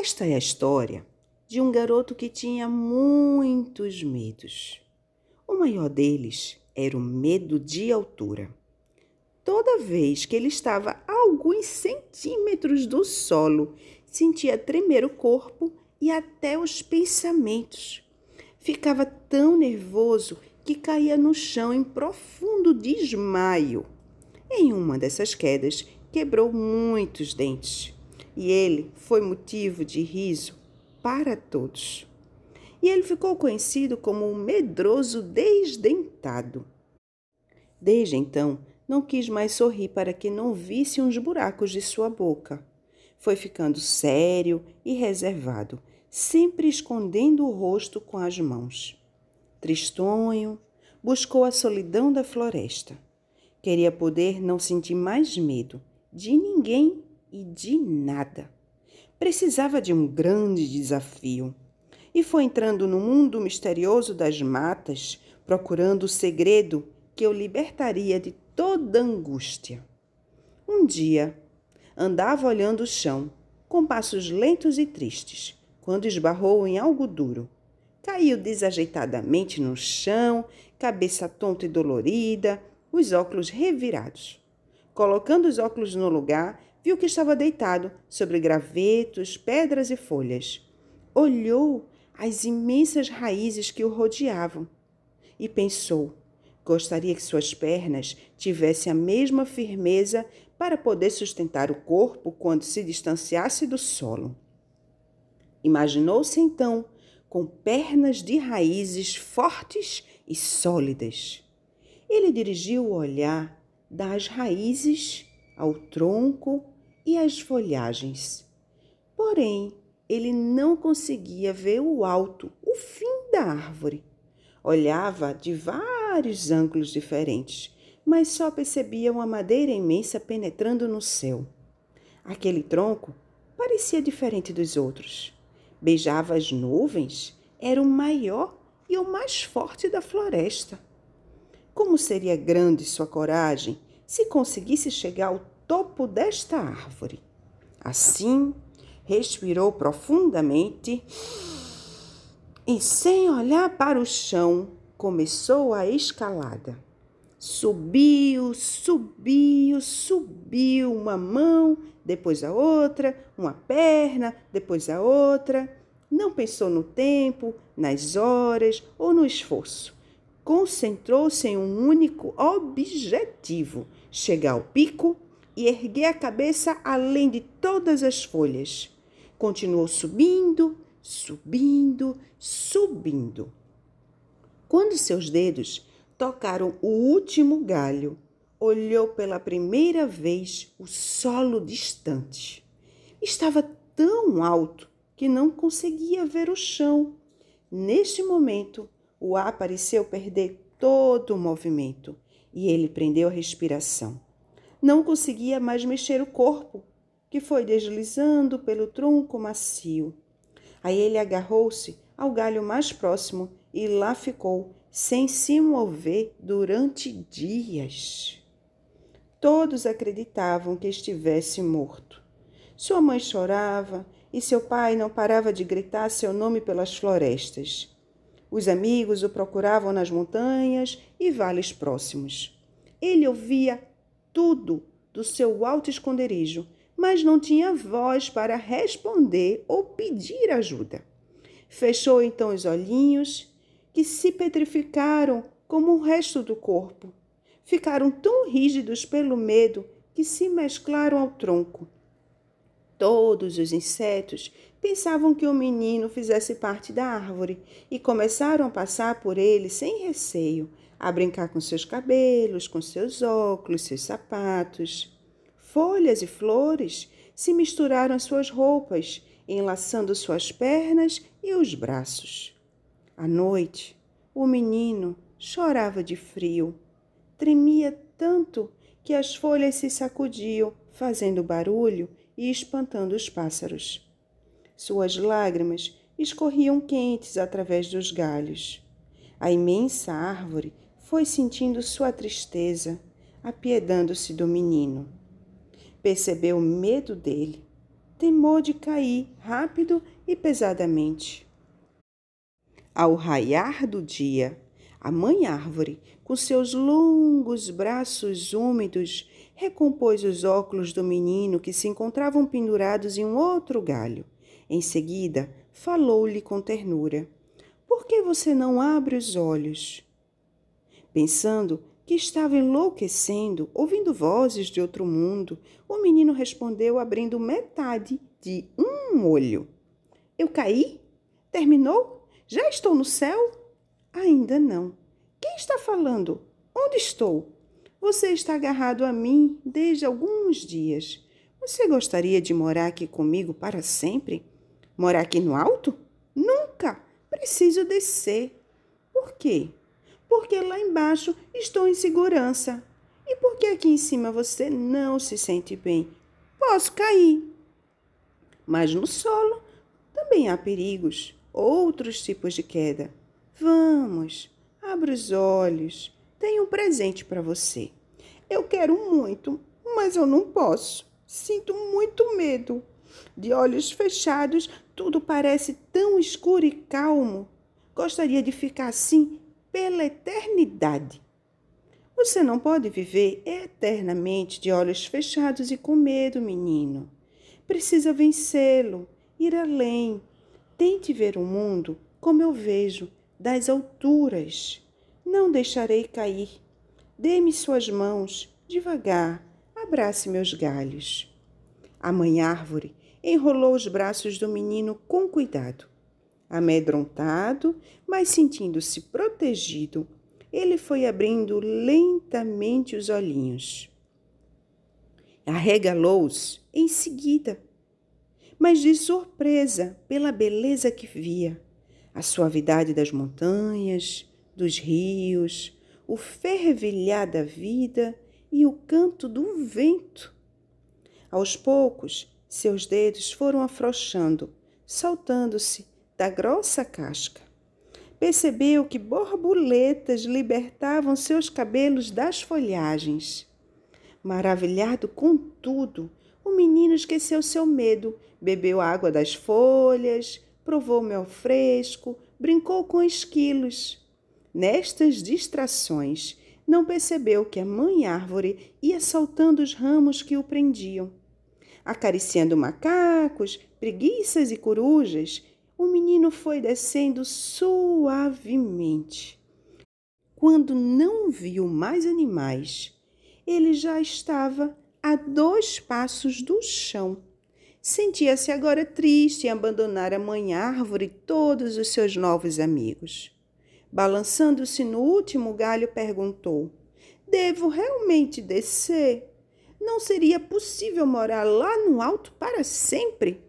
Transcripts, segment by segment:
Esta é a história de um garoto que tinha muitos medos. O maior deles era o medo de altura. Toda vez que ele estava a alguns centímetros do solo, sentia tremer o corpo e até os pensamentos. Ficava tão nervoso que caía no chão em profundo desmaio. Em uma dessas quedas, quebrou muitos dentes e ele foi motivo de riso para todos. E ele ficou conhecido como o medroso desdentado. Desde então, não quis mais sorrir para que não visse uns buracos de sua boca. Foi ficando sério e reservado, sempre escondendo o rosto com as mãos. Tristonho, buscou a solidão da floresta. Queria poder não sentir mais medo de ninguém e de nada. Precisava de um grande desafio e foi entrando no mundo misterioso das matas, procurando o segredo que o libertaria de toda angústia. Um dia, andava olhando o chão, com passos lentos e tristes, quando esbarrou em algo duro. Caiu desajeitadamente no chão, cabeça tonta e dolorida, os óculos revirados. Colocando os óculos no lugar, viu que estava deitado sobre gravetos, pedras e folhas. Olhou as imensas raízes que o rodeavam e pensou: gostaria que suas pernas tivessem a mesma firmeza para poder sustentar o corpo quando se distanciasse do solo. Imaginou-se então com pernas de raízes fortes e sólidas. Ele dirigiu o olhar das raízes ao tronco e as folhagens. Porém, ele não conseguia ver o alto, o fim da árvore. Olhava de vários ângulos diferentes, mas só percebia uma madeira imensa penetrando no céu. Aquele tronco parecia diferente dos outros. Beijava as nuvens, era o maior e o mais forte da floresta. Como seria grande sua coragem se conseguisse chegar ao topo desta árvore. Assim, respirou profundamente e, sem olhar para o chão, começou a escalada. Subiu, subiu, subiu uma mão, depois a outra, uma perna, depois a outra. Não pensou no tempo, nas horas ou no esforço. Concentrou-se em um único objetivo: chegar ao pico e erguer a cabeça além de todas as folhas. Continuou subindo, subindo, subindo. Quando seus dedos tocaram o último galho, olhou pela primeira vez o solo distante. Estava tão alto que não conseguia ver o chão. Neste momento, o ar pareceu perder todo o movimento e ele prendeu a respiração não conseguia mais mexer o corpo, que foi deslizando pelo tronco macio. Aí ele agarrou-se ao galho mais próximo e lá ficou, sem se mover durante dias. Todos acreditavam que estivesse morto. Sua mãe chorava e seu pai não parava de gritar seu nome pelas florestas. Os amigos o procuravam nas montanhas e vales próximos. Ele ouvia tudo do seu alto esconderijo, mas não tinha voz para responder ou pedir ajuda. Fechou então os olhinhos, que se petrificaram como o resto do corpo. Ficaram tão rígidos pelo medo que se mesclaram ao tronco. Todos os insetos pensavam que o menino fizesse parte da árvore e começaram a passar por ele sem receio, a brincar com seus cabelos, com seus óculos, seus sapatos. Folhas e flores se misturaram às suas roupas, enlaçando suas pernas e os braços. À noite, o menino chorava de frio. Tremia tanto que as folhas se sacudiam, fazendo barulho e espantando os pássaros. Suas lágrimas escorriam quentes através dos galhos. A imensa árvore foi sentindo sua tristeza, apiedando-se do menino. Percebeu o medo dele, temor de cair rápido e pesadamente. Ao raiar do dia, a mãe árvore, com seus longos braços úmidos, recompôs os óculos do menino que se encontravam pendurados em um outro galho. Em seguida, falou-lhe com ternura: Por que você não abre os olhos? Pensando que estava enlouquecendo, ouvindo vozes de outro mundo, o menino respondeu abrindo metade de um olho. Eu caí? Terminou? Já estou no céu? Ainda não. Quem está falando? Onde estou? Você está agarrado a mim desde alguns dias. Você gostaria de morar aqui comigo para sempre? Morar aqui no alto? Nunca! Preciso descer. Por quê? Porque lá embaixo estou em segurança. E porque aqui em cima você não se sente bem? Posso cair. Mas no solo também há perigos outros tipos de queda. Vamos, abra os olhos. Tenho um presente para você. Eu quero muito, mas eu não posso. Sinto muito medo. De olhos fechados, tudo parece tão escuro e calmo. Gostaria de ficar assim pela eternidade. Você não pode viver eternamente de olhos fechados e com medo, menino. Precisa vencê-lo, ir além, Tente ver o mundo como eu vejo, das alturas. Não deixarei cair. Dê-me suas mãos, devagar, abrace meus galhos. A mãe árvore enrolou os braços do menino com cuidado. Amedrontado, mas sentindo-se protegido, ele foi abrindo lentamente os olhinhos. Arregalou-os em seguida mas de surpresa pela beleza que via, a suavidade das montanhas, dos rios, o fervilhar da vida e o canto do vento. Aos poucos, seus dedos foram afrouxando, soltando-se da grossa casca. Percebeu que borboletas libertavam seus cabelos das folhagens. Maravilhado com tudo, o menino esqueceu seu medo, bebeu água das folhas, provou mel fresco, brincou com esquilos. Nestas distrações, não percebeu que a mãe árvore ia saltando os ramos que o prendiam. Acariciando macacos, preguiças e corujas, o menino foi descendo suavemente. Quando não viu mais animais, ele já estava a dois passos do chão. Sentia-se agora triste em abandonar a mãe árvore e todos os seus novos amigos. Balançando-se no último galho, perguntou: Devo realmente descer? Não seria possível morar lá no alto para sempre?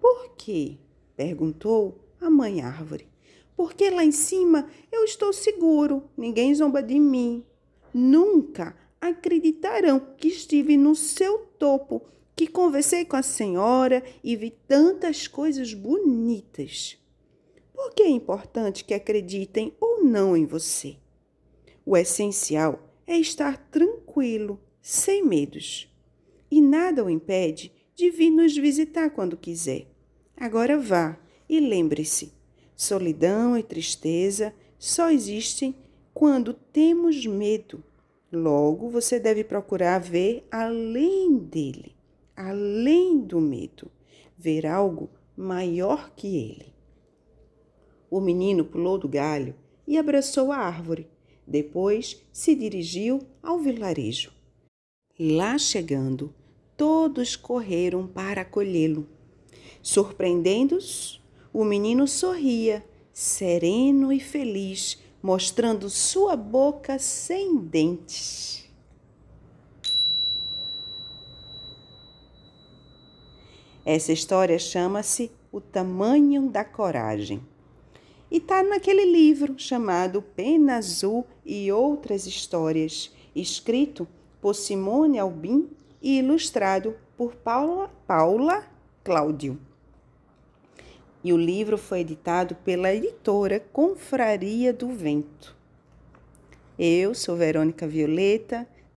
Por quê? perguntou a mãe árvore. Porque lá em cima eu estou seguro, ninguém zomba de mim. Nunca acreditarão que estive no seu topo, que conversei com a senhora e vi tantas coisas bonitas. Por que é importante que acreditem ou não em você? O essencial é estar tranquilo, sem medos. E nada o impede de vir nos visitar quando quiser. Agora vá e lembre-se: solidão e tristeza só existem quando temos medo. Logo, você deve procurar ver além dele, além do medo, ver algo maior que ele. O menino pulou do galho e abraçou a árvore. Depois se dirigiu ao vilarejo. Lá chegando, todos correram para acolhê-lo. Surpreendendo-os, o menino sorria, sereno e feliz, mostrando sua boca sem dentes. Essa história chama-se O Tamanho da Coragem. E está naquele livro chamado Pena Azul e Outras Histórias, escrito por Simone Albin e ilustrado por Paula, Paula Cláudio. E o livro foi editado pela editora Confraria do Vento. Eu sou Verônica Violeta